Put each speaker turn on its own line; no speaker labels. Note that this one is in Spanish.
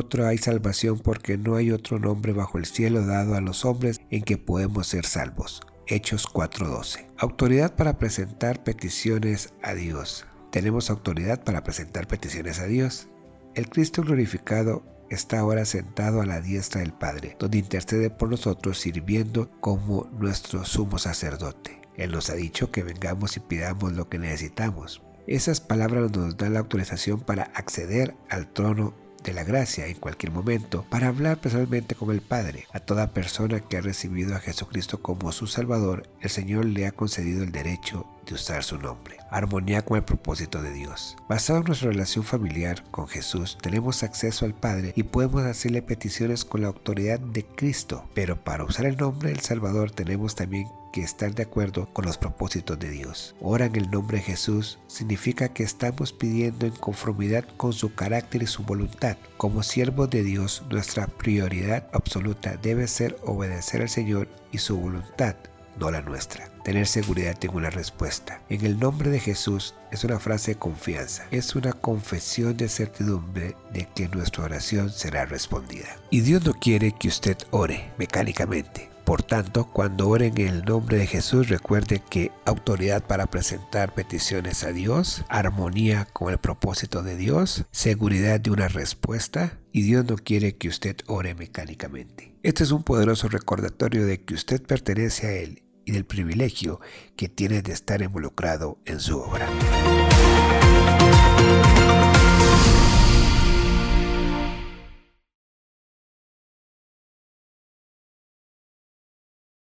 otro hay salvación porque no hay otro nombre bajo el cielo dado a los hombres en que podemos ser salvos. Hechos 4:12. Autoridad para presentar peticiones a Dios. Tenemos autoridad para presentar peticiones a Dios. El Cristo glorificado está ahora sentado a la diestra del Padre, donde intercede por nosotros sirviendo como nuestro sumo sacerdote. Él nos ha dicho que vengamos y pidamos lo que necesitamos. Esas palabras nos dan la autorización para acceder al trono de la gracia en cualquier momento para hablar personalmente con el Padre. A toda persona que ha recibido a Jesucristo como su Salvador, el Señor le ha concedido el derecho usar su nombre. Armonía con el propósito de Dios. Basado en nuestra relación familiar con Jesús, tenemos acceso al Padre y podemos hacerle peticiones con la autoridad de Cristo. Pero para usar el nombre del Salvador tenemos también que estar de acuerdo con los propósitos de Dios. Ora en el nombre de Jesús significa que estamos pidiendo en conformidad con su carácter y su voluntad. Como siervos de Dios, nuestra prioridad absoluta debe ser obedecer al Señor y su voluntad, no la nuestra. Tener seguridad en una respuesta. En el nombre de Jesús es una frase de confianza, es una confesión de certidumbre de que nuestra oración será respondida. Y Dios no quiere que usted ore mecánicamente. Por tanto, cuando oren en el nombre de Jesús, recuerde que autoridad para presentar peticiones a Dios, armonía con el propósito de Dios, seguridad de una respuesta, y Dios no quiere que usted ore mecánicamente. Este es un poderoso recordatorio de que usted pertenece a Él y del privilegio que tiene de estar involucrado en su obra.